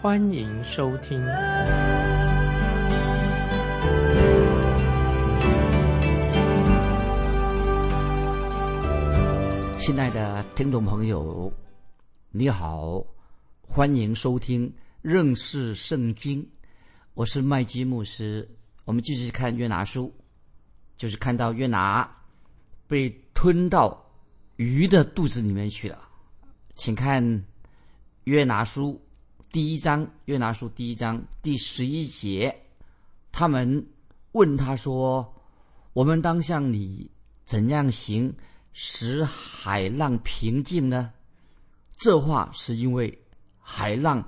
欢迎收听。亲爱的听众朋友，你好，欢迎收听认识圣经。我是麦基牧师，我们继续看约拿书，就是看到约拿被吞到鱼的肚子里面去了。请看约拿书第一章，约拿书第一章第十一节，他们问他说：“我们当向你怎样行？”使海浪平静呢？这话是因为海浪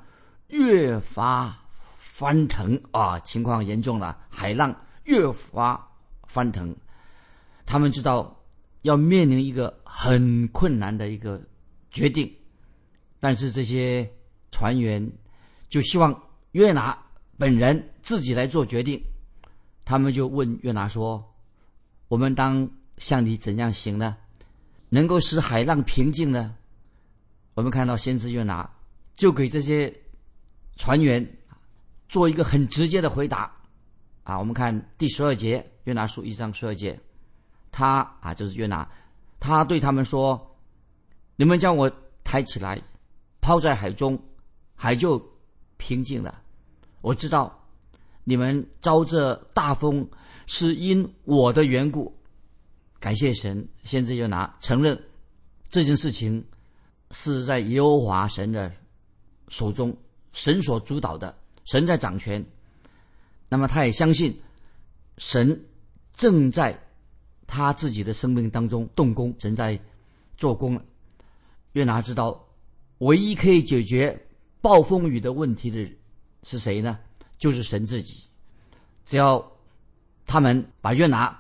越发翻腾啊，情况严重了。海浪越发翻腾，他们知道要面临一个很困难的一个决定，但是这些船员就希望约拿本人自己来做决定。他们就问约拿说：“我们当向你怎样行呢？”能够使海浪平静呢？我们看到先知约拿就给这些船员做一个很直接的回答啊！我们看第十二节，约拿书一章十二节，他啊就是约拿，他对他们说：“你们将我抬起来，抛在海中，海就平静了。我知道你们遭这大风是因我的缘故。”感谢神，先知约拿承认这件事情是在耶和华神的手中，神所主导的，神在掌权。那么他也相信神正在他自己的生命当中动工，正在做工。约拿知道，唯一可以解决暴风雨的问题的是谁呢？就是神自己。只要他们把约拿。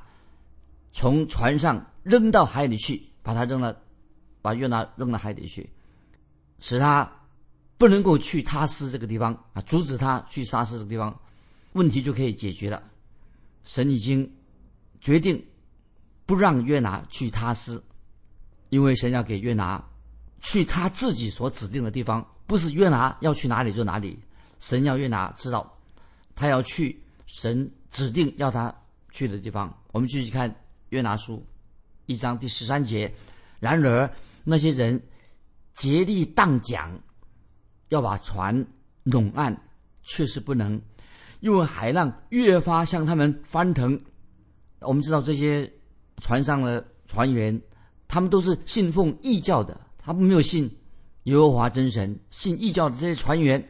从船上扔到海里去，把他扔了，把约拿扔到海里去，使他不能够去他斯这个地方啊，阻止他去沙斯这个地方，问题就可以解决了。神已经决定不让约拿去他斯，因为神要给约拿去他自己所指定的地方，不是约拿要去哪里就哪里。神要约拿知道，他要去神指定要他去的地方。我们继续看。约拿书一章第十三节，然而那些人竭力荡桨，要把船拢岸，却是不能，因为海浪越发向他们翻腾。我们知道这些船上的船员，他们都是信奉异教的，他们没有信耶和华真神，信异教的这些船员，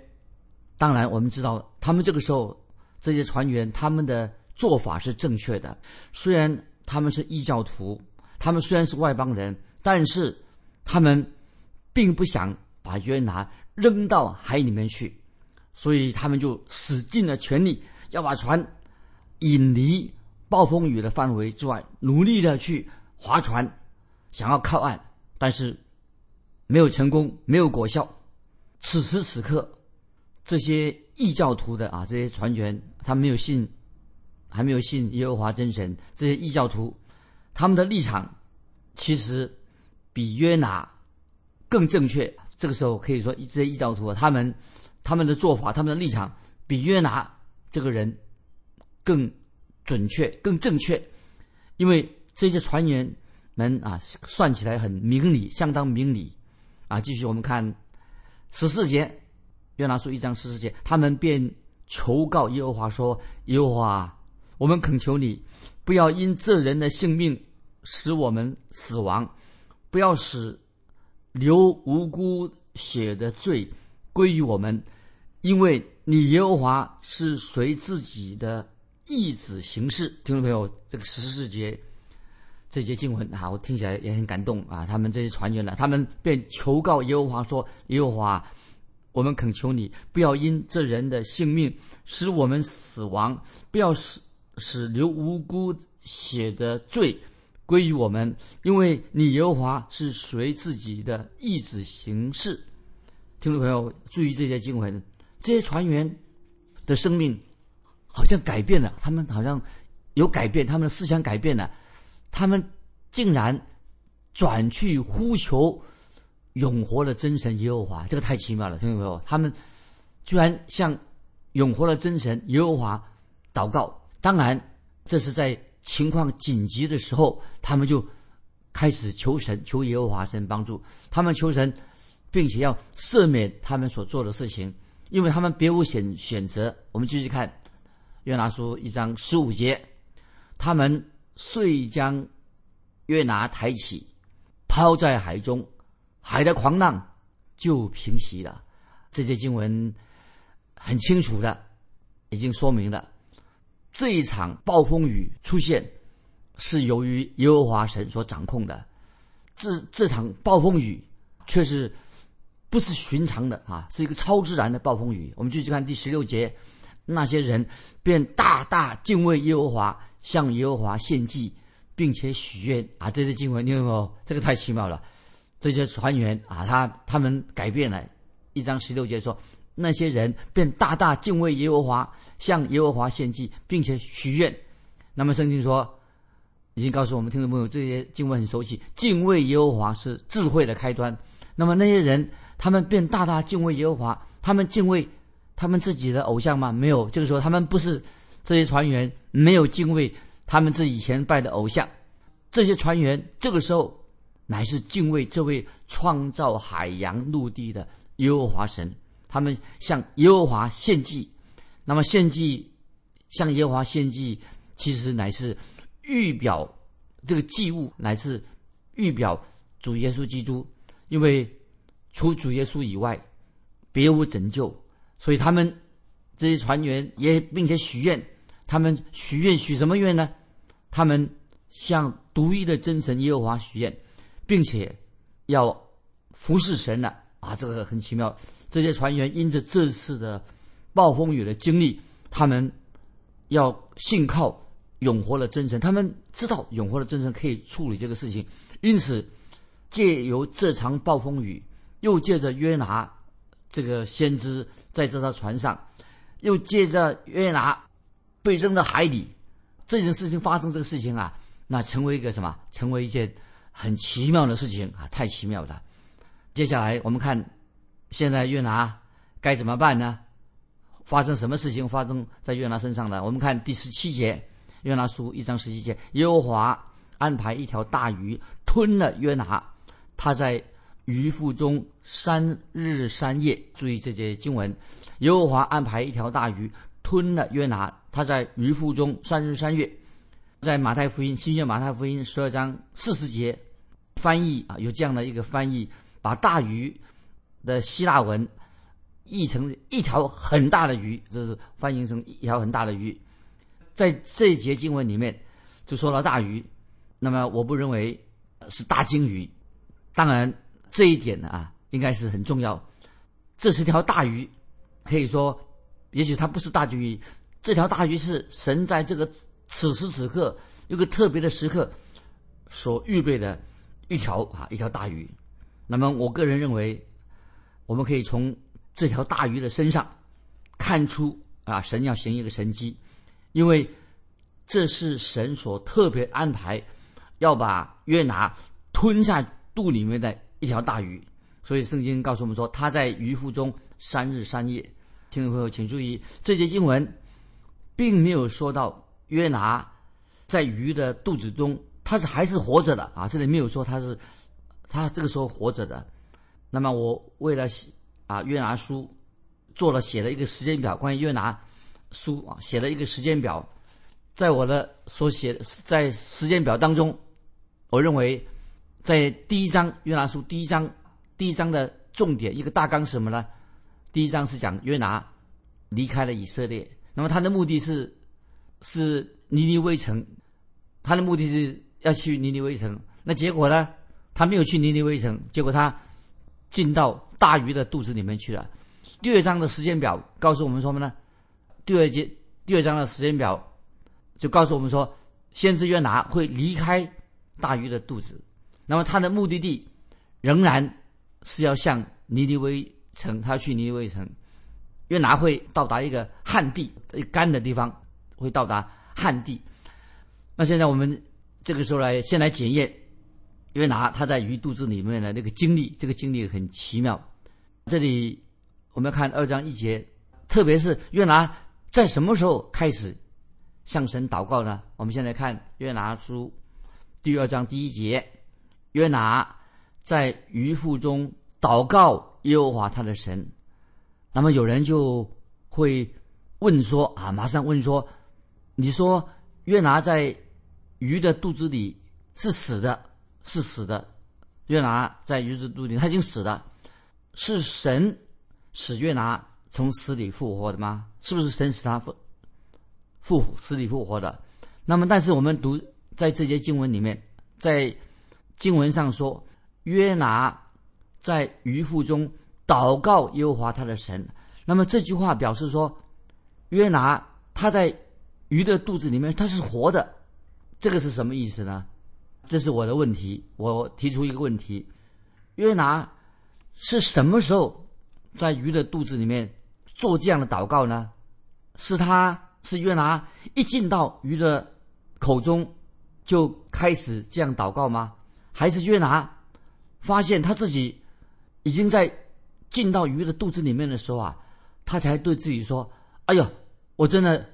当然我们知道，他们这个时候这些船员他们的做法是正确的，虽然。他们是异教徒，他们虽然是外邦人，但是他们并不想把约拿扔到海里面去，所以他们就使尽了全力要把船引离暴风雨的范围之外，努力的去划船，想要靠岸，但是没有成功，没有果效。此时此刻，这些异教徒的啊，这些船员，他没有信。还没有信耶和华真神，这些异教徒，他们的立场其实比约拿更正确。这个时候可以说，这些异教徒他们他们的做法、他们的立场比约拿这个人更准确、更正确。因为这些船员们啊，算起来很明理，相当明理啊。继续我们看十四节，约拿书一章十四节，他们便求告耶和华说：“耶和华。”我们恳求你，不要因这人的性命使我们死亡，不要使流无辜血的罪归于我们，因为你耶和华是随自己的意志行事。听众朋友，这个十四节这节经文啊，我听起来也很感动啊。他们这些船员呢，他们便求告耶和华说：“耶和华，我们恳求你，不要因这人的性命使我们死亡，不要使使流无辜血的罪归于我们，因为你耶和华是随自己的意志行事。听众朋友，注意这些经文，这些船员的生命好像改变了，他们好像有改变，他们的思想改变了，他们竟然转去呼求。永活的真神耶和华，这个太奇妙了，听众朋友，他们居然向永活的真神耶和华祷告。当然，这是在情况紧急的时候，他们就开始求神，求耶和华神帮助他们，求神，并且要赦免他们所做的事情，因为他们别无选选择。我们继续看约拿书一章十五节，他们遂将约拿抬起，抛在海中。海的狂浪就平息了，这些经文很清楚的已经说明了，这一场暴风雨出现是由于耶和华神所掌控的。这这场暴风雨却是不是寻常的啊，是一个超自然的暴风雨。我们继续看第十六节，那些人便大大敬畏耶和华，向耶和华献祭，并且许愿啊。这些经文，你有没有？这个太奇妙了。这些船员啊，他他们改变了，一章十六节说，那些人便大大敬畏耶和华，向耶和华献祭，并且许愿。那么圣经说，已经告诉我们听众朋友，这些经文很熟悉，敬畏耶和华是智慧的开端。那么那些人，他们便大大敬畏耶和华，他们敬畏他们自己的偶像吗？没有，就是说他们不是这些船员没有敬畏他们自以前拜的偶像，这些船员这个时候。乃是敬畏这位创造海洋陆地的耶和华神，他们向耶和华献祭。那么献祭，向耶和华献祭，其实乃是预表这个祭物，乃是预表主耶稣基督。因为除主耶稣以外，别无拯救，所以他们这些船员也并且许愿。他们许愿许什么愿呢？他们向独一的真神耶和华许愿。并且要服侍神了啊！这个很奇妙。这些船员因着这次的暴风雨的经历，他们要信靠永活的真神。他们知道永活的真神可以处理这个事情，因此借由这场暴风雨，又借着约拿这个先知在这艘船上，又借着约拿被扔到海里，这件事情发生，这个事情啊，那成为一个什么？成为一件。很奇妙的事情啊，太奇妙了。接下来我们看，现在约拿该怎么办呢？发生什么事情发生在约拿身上呢？我们看第十七节，约拿书一章十七节，耶和华安排一条大鱼吞了约拿，他在鱼腹中三日三夜。注意这节经文，耶和华安排一条大鱼吞了约拿，他在鱼腹中三日三月。在马太福音新约马太福音十二章四十节，翻译啊有这样的一个翻译，把大鱼的希腊文译成一条很大的鱼，这是翻译成一条很大的鱼。在这一节经文里面就说了大鱼，那么我不认为是大鲸鱼，当然这一点呢啊应该是很重要。这是条大鱼，可以说也许它不是大鲸鱼，这条大鱼是神在这个。此时此刻，一个特别的时刻，所预备的一条啊，一条大鱼。那么，我个人认为，我们可以从这条大鱼的身上看出啊，神要行一个神迹，因为这是神所特别安排，要把约拿吞下肚里面的一条大鱼。所以，圣经告诉我们说，他在鱼腹中三日三夜。听众朋友，请注意，这节经文并没有说到。约拿在鱼的肚子中，他是还是活着的啊！这里没有说他是他这个时候活着的。那么我为了写啊约拿书做了写了一个时间表，关于约拿书啊写了一个时间表，在我的所写在时间表当中，我认为在第一章约拿书第一章第一章的重点一个大纲是什么呢？第一章是讲约拿离开了以色列，那么他的目的是。是尼尼微城，他的目的是要去尼尼微城。那结果呢？他没有去尼尼微城，结果他进到大鱼的肚子里面去了。第二章的时间表告诉我们什么呢？第二节第二章的时间表就告诉我们说，先知约拿会离开大鱼的肚子，那么他的目的地仍然是要向尼尼微城，他去尼尼微城。约拿会到达一个旱地、干的地方，会到达旱地。那现在我们这个时候来，先来检验约拿他在鱼肚子里面的那个经历，这个经历很奇妙。这里我们要看二章一节，特别是约拿在什么时候开始向神祷告呢？我们现在看约拿书第二章第一节，约拿在鱼腹中祷告耶和华他的神。那么有人就会问说啊，马上问说，你说约拿在鱼的肚子里是死的，是死的。约拿在鱼的肚里他已经死了，是神使约拿从死里复活的吗？是不是神使他复复死里复活的？那么，但是我们读在这些经文里面，在经文上说，约拿在鱼腹中。祷告耶和华他的神，那么这句话表示说，约拿他在鱼的肚子里面他是活的，这个是什么意思呢？这是我的问题，我提出一个问题：约拿是什么时候在鱼的肚子里面做这样的祷告呢？是他是约拿一进到鱼的口中就开始这样祷告吗？还是约拿发现他自己已经在？进到鱼的肚子里面的时候啊，他才对自己说：“哎呦，我真的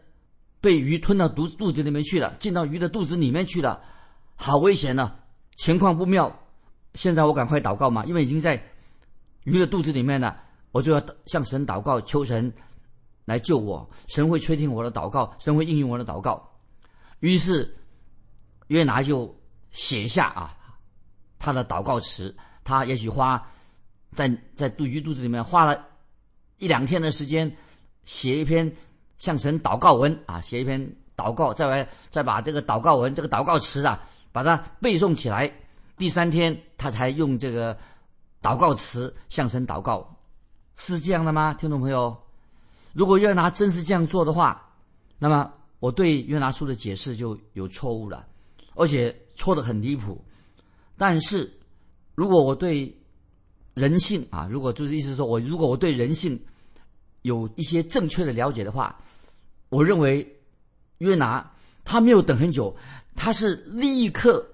被鱼吞到肚肚子里面去了，进到鱼的肚子里面去了，好危险呢，情况不妙。现在我赶快祷告嘛，因为已经在鱼的肚子里面了，我就要向神祷告，求神来救我。神会垂听我的祷告，神会应允我的祷告。于是约拿就写 下啊他的祷告词，他也许花。”在在肚鱼肚子里面花了一两天的时间，写一篇向神祷告文啊，写一篇祷告，再来再把这个祷告文这个祷告词啊，把它背诵起来。第三天他才用这个祷告词向神祷告，是这样的吗，听众朋友？如果约拿真是这样做的话，那么我对约拿书的解释就有错误了，而且错的很离谱。但是如果我对人性啊，如果就是意思说，我如果我对人性有一些正确的了解的话，我认为约拿他没有等很久，他是立刻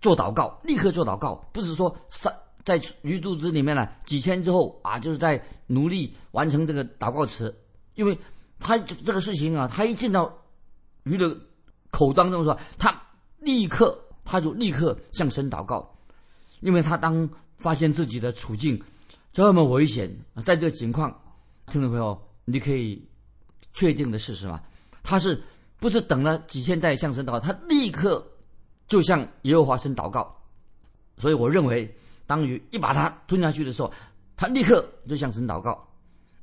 做祷告，立刻做祷告，不是说在在鱼肚子里面呢几天之后啊，就是在努力完成这个祷告词，因为他这个事情啊，他一进到鱼的口当中说，他立刻他就立刻向神祷告，因为他当。发现自己的处境这么危险，在这个情况，听众朋友，你可以确定的是什么？他是不是等了几天再向神祷告？他立刻就向耶和华神祷告。所以我认为，当鱼一把它吞下去的时候，他立刻就向神祷告。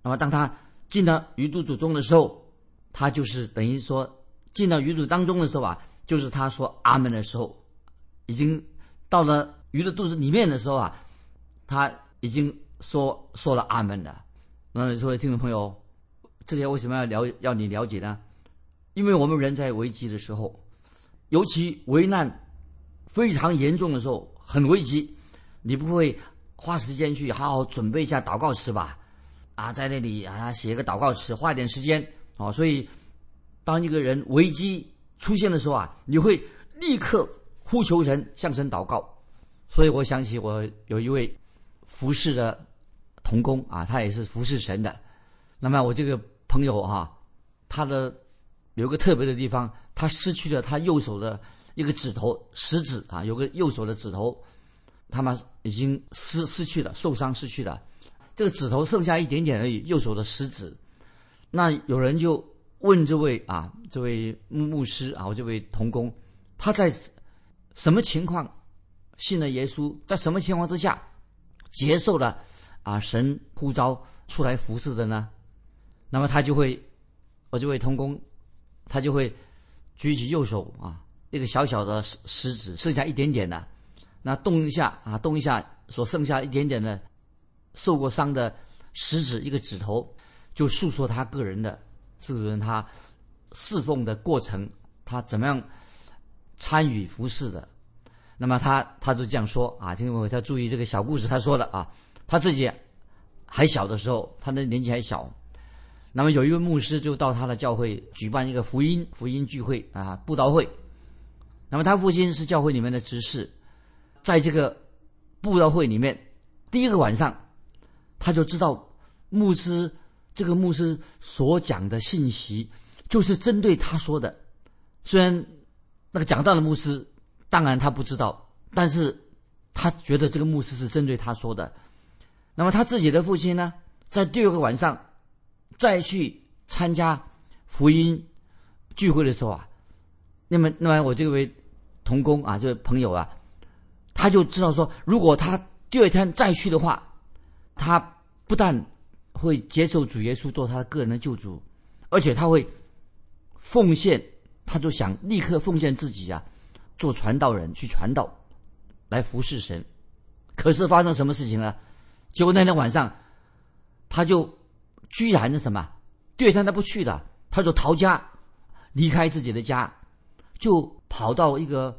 那么当他进到鱼肚子中的时候，他就是等于说进到鱼肚当中的时候啊，就是他说阿门的时候，已经到了鱼的肚子里面的时候啊。他已经说说了阿门的，那你说听众朋友，这些为什么要了要你了解呢？因为我们人在危机的时候，尤其危难非常严重的时候，很危机，你不会花时间去好好准备一下祷告词吧？啊，在那里啊写一个祷告词，花一点时间啊。所以，当一个人危机出现的时候啊，你会立刻呼求神，向神祷告。所以我想起我有一位。服侍的童工啊，他也是服侍神的。那么我这个朋友哈，他的有个特别的地方，他失去了他右手的一个指头，食指啊，有个右手的指头，他们已经失失去了，受伤失去了，这个指头剩下一点点而已，右手的食指。那有人就问这位啊，这位牧牧师啊，我这位童工，他在什么情况信了耶稣？在什么情况之下？接受了啊神呼召出来服侍的呢，那么他就会，我就会通工，他就会举起右手啊，一个小小的食食指，剩下一点点的，那动一下啊，动一下，所剩下一点点的受过伤的食指一个指头，就诉说他个人的这个人他侍奉的过程，他怎么样参与服侍的。那么他他就这样说啊，听我他注意这个小故事，他说的啊，他自己还小的时候，他的年纪还小。那么有一位牧师就到他的教会举办一个福音福音聚会啊布道会。那么他父亲是教会里面的执事，在这个布道会里面，第一个晚上，他就知道牧师这个牧师所讲的信息就是针对他说的。虽然那个讲道的牧师。当然他不知道，但是他觉得这个牧师是针对他说的。那么他自己的父亲呢，在第二个晚上再去参加福音聚会的时候啊，那么那么我这位同工啊，这位朋友啊，他就知道说，如果他第二天再去的话，他不但会接受主耶稣做他个人的救主，而且他会奉献，他就想立刻奉献自己啊。做传道人去传道，来服侍神。可是发生什么事情呢？结果那天晚上，他就居然的什么？第二天他不去了，他就逃家，离开自己的家，就跑到一个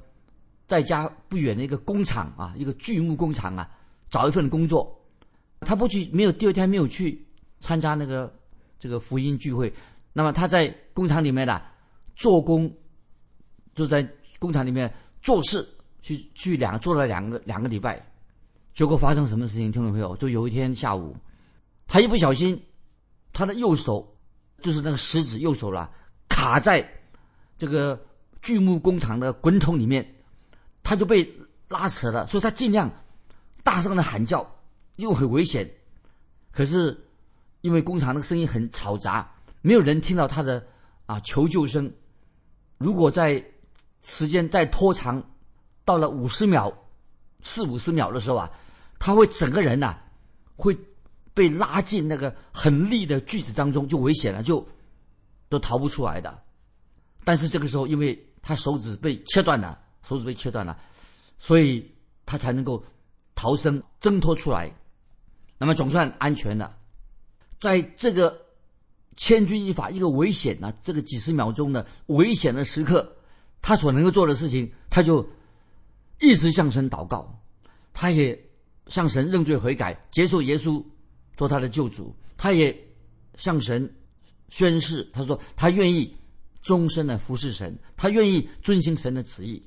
在家不远的一个工厂啊，一个锯木工厂啊，找一份工作。他不去，没有第二天没有去参加那个这个福音聚会。那么他在工厂里面呢，做工，就在。工厂里面做事，去去两做了两个两个礼拜，结果发生什么事情？听众朋友，就有一天下午，他一不小心，他的右手就是那个食指右手了，卡在这个锯木工厂的滚筒里面，他就被拉扯了。所以他尽量大声的喊叫，因为很危险。可是因为工厂那个声音很嘈杂，没有人听到他的啊求救声。如果在时间再拖长，到了五十秒、四五十秒的时候啊，他会整个人呐会被拉进那个很利的锯子当中，就危险了，就都逃不出来的。但是这个时候，因为他手指被切断了，手指被切断了，所以他才能够逃生、挣脱出来。那么总算安全了。在这个千钧一发、一个危险啊，这个几十秒钟的危险的时刻。他所能够做的事情，他就一直向神祷告，他也向神认罪悔改，接受耶稣做他的救主。他也向神宣誓，他说他愿意终身的服侍神，他愿意遵行神的旨意。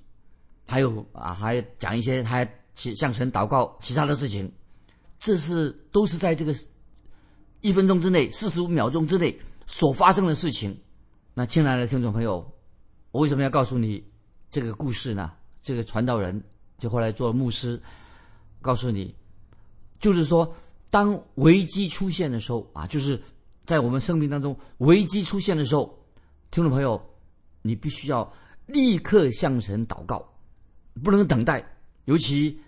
还有啊，还讲一些他其向神祷告其他的事情，这是都是在这个一分钟之内、四十五秒钟之内所发生的事情。那亲爱的听众朋友。我为什么要告诉你这个故事呢？这个传道人就后来做牧师，告诉你，就是说，当危机出现的时候啊，就是在我们生命当中危机出现的时候，听众朋友，你必须要立刻向神祷告，不能等待。尤其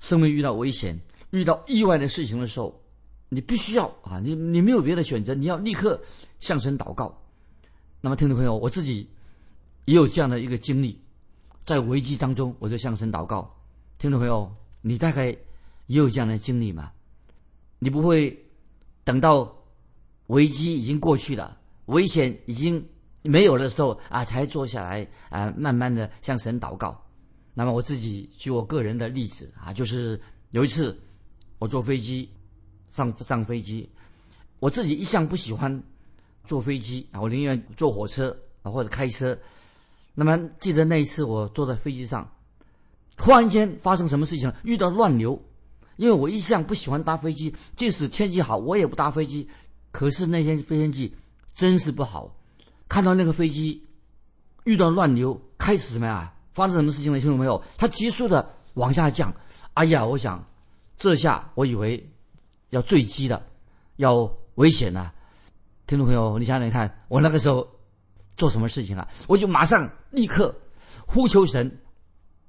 生命遇到危险、遇到意外的事情的时候，你必须要啊，你你没有别的选择，你要立刻向神祷告。那么，听众朋友，我自己。也有这样的一个经历，在危机当中，我就向神祷告。听众朋友，你大概也有这样的经历吗？你不会等到危机已经过去了，危险已经没有的时候啊，才坐下来啊，慢慢的向神祷告。那么我自己举我个人的例子啊，就是有一次我坐飞机上上飞机，我自己一向不喜欢坐飞机啊，我宁愿坐火车啊或者开车。那么记得那一次我坐在飞机上，突然间发生什么事情？遇到乱流，因为我一向不喜欢搭飞机，即使天气好我也不搭飞机。可是那天飞天气真是不好，看到那个飞机遇到乱流，开始什么呀？发生什么事情了？听懂没有？它急速的往下降。哎呀，我想这下我以为要坠机的，要危险的。听众朋友，你想想看，我那个时候。做什么事情啊？我就马上立刻呼求神，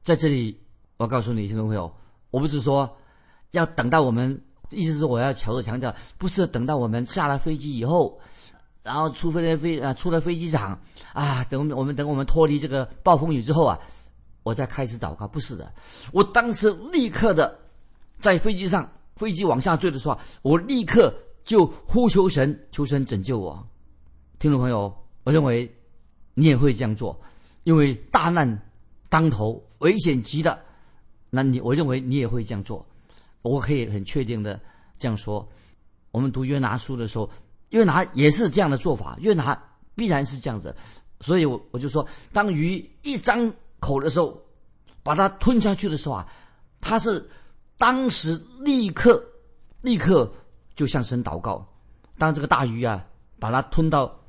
在这里，我告诉你，听众朋友，我不是说要等到我们，意思是我要强调强调，不是等到我们下了飞机以后，然后出飞飞啊出了飞机场啊，等我们等我们脱离这个暴风雨之后啊，我再开始祷告，不是的，我当时立刻的在飞机上，飞机往下坠的时候，我立刻就呼求神，求神拯救我。听众朋友，我认为你也会这样做，因为大难当头，危险极了。那你，我认为你也会这样做。我可以很确定的这样说：，我们读约拿书的时候，约拿也是这样的做法，约拿必然是这样子。所以，我我就说，当鱼一张口的时候，把它吞下去的时候啊，它是当时立刻立刻就向神祷告。当这个大鱼啊，把它吞到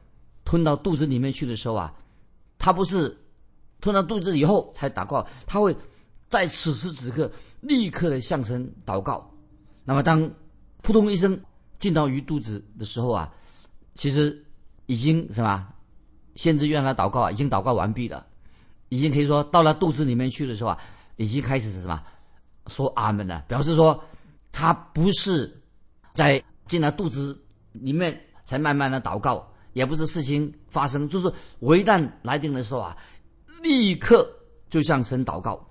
吞到肚子里面去的时候啊，他不是吞到肚子以后才祷告，他会在此时此刻立刻的向神祷告。那么，当扑通一声进到鱼肚子的时候啊，其实已经什么？先知约拿祷告啊，已经祷告完毕了，已经可以说到了肚子里面去的时候啊，已经开始是什么说阿门了，表示说他不是在进了肚子里面才慢慢的祷告，也不是事情发生，就是我一旦来定的时候啊，立刻就向神祷告。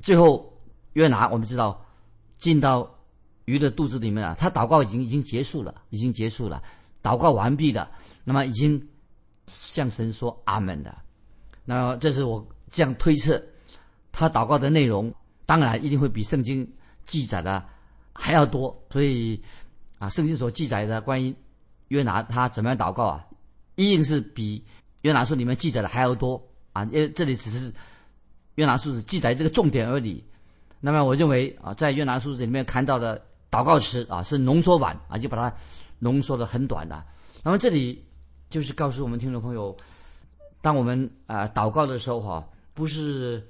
最后约拿我们知道进到鱼的肚子里面啊，他祷告已经已经结束了，已经结束了，祷告完毕的，那么已经。向神说阿门的，那这是我这样推测，他祷告的内容当然一定会比圣经记载的还要多，所以啊，圣经所记载的关于约拿他怎么样祷告啊，一定是比约拿书里面记载的还要多啊，因为这里只是约拿书是记载这个重点而已。那么我认为啊，在约拿书里面看到的祷告词啊是浓缩版啊，就把它浓缩的很短的。那么这里。就是告诉我们听众朋友，当我们啊祷告的时候哈，不是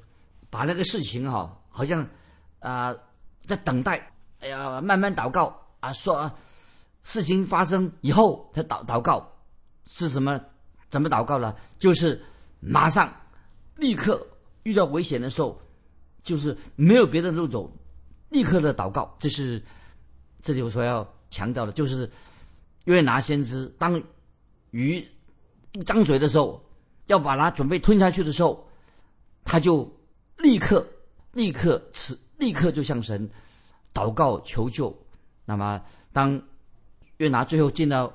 把那个事情哈，好像啊在等待，哎呀慢慢祷告啊，说事情发生以后才祷祷告，是什么？怎么祷告呢？就是马上立刻遇到危险的时候，就是没有别的路走，立刻的祷告。这是这里我所要强调的，就是约拿先知当。鱼一张嘴的时候，要把它准备吞下去的时候，他就立刻、立刻、此立刻就向神祷告求救。那么，当约拿最后进到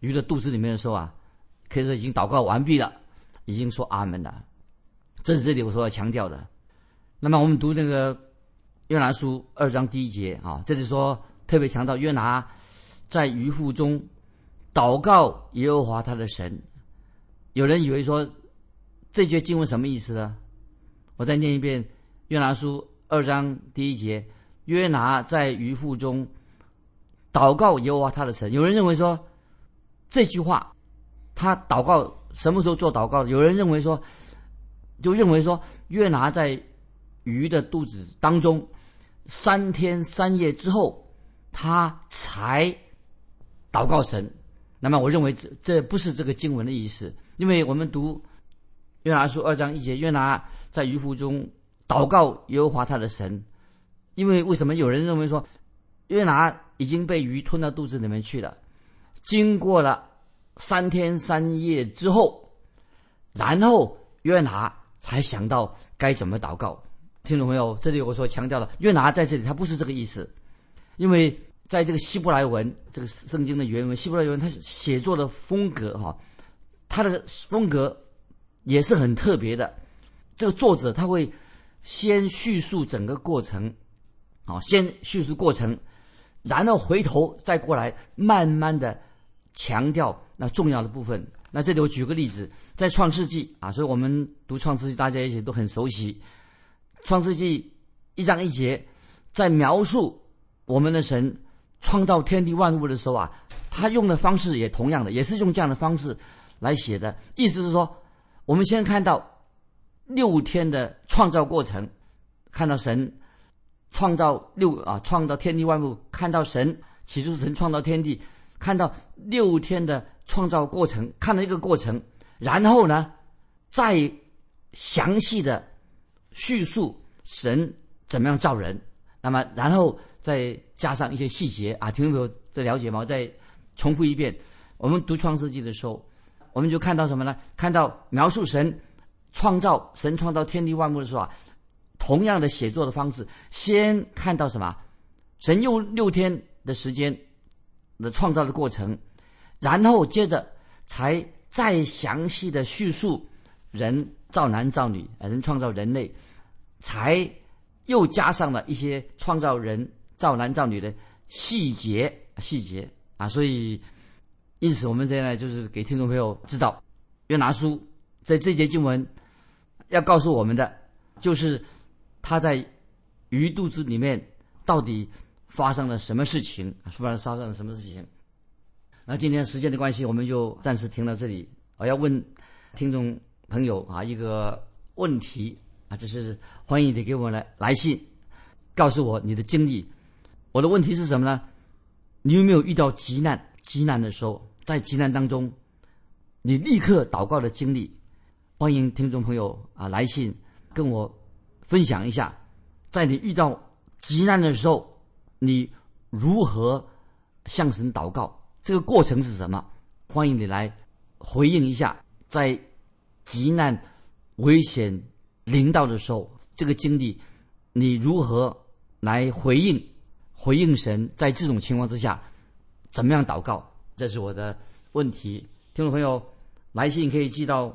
鱼的肚子里面的时候啊，可以说已经祷告完毕了，已经说阿门了。这是这里我所要强调的。那么，我们读那个约拿书二章第一节啊，这里说特别强调约拿在鱼腹中。祷告耶和华他的神，有人以为说这句经文什么意思呢？我再念一遍《约拿书》二章第一节：约拿在鱼腹中祷告耶和华他的神。有人认为说这句话他祷告什么时候做祷告？有人认为说就认为说约拿在鱼的肚子当中三天三夜之后，他才祷告神。那么，我认为这这不是这个经文的意思，因为我们读约拿书二章一节，约拿在鱼腹中祷告耶和华他的神。因为为什么有人认为说约拿已经被鱼吞到肚子里面去了？经过了三天三夜之后，然后约拿才想到该怎么祷告。听懂没有，这里我所强调的约拿在这里，他不是这个意思，因为。在这个希伯来文，这个圣经的原文，希伯来文它写作的风格哈，它的风格也是很特别的。这个作者他会先叙述整个过程，啊，先叙述过程，然后回头再过来慢慢的强调那重要的部分。那这里我举个例子，在创世纪啊，所以我们读创世纪，大家一起都很熟悉。创世纪一章一节，在描述我们的神。创造天地万物的时候啊，他用的方式也同样的，也是用这样的方式来写的。意思是说，我们先看到六天的创造过程，看到神创造六啊，创造天地万物，看到神起初神创造天地，看到六天的创造过程，看到一个过程，然后呢，再详细的叙述神怎么样造人，那么然后。再加上一些细节啊，听众朋友在了解吗？再重复一遍，我们读创世纪的时候，我们就看到什么呢？看到描述神创造神创造天地万物的时候啊，同样的写作的方式，先看到什么？神用六天的时间的创造的过程，然后接着才再详细的叙述人造男造女，人创造人类，才又加上了一些创造人造男造女的细节细节啊，所以因此我们现在就是给听众朋友知道，约拿书在这节经文要告诉我们的，就是他在鱼肚子里面到底发生了什么事情啊？发生了什么事情？那今天时间的关系，我们就暂时停到这里。我要问听众朋友啊一个问题啊，就是欢迎你给我来来信，告诉我你的经历。我的问题是什么呢？你有没有遇到急难？急难的时候，在急难当中，你立刻祷告的经历？欢迎听众朋友啊来信跟我分享一下，在你遇到急难的时候，你如何向神祷告？这个过程是什么？欢迎你来回应一下，在急难、危险临到的时候，这个经历你如何来回应？回应神，在这种情况之下，怎么样祷告？这是我的问题。听众朋友，来信可以寄到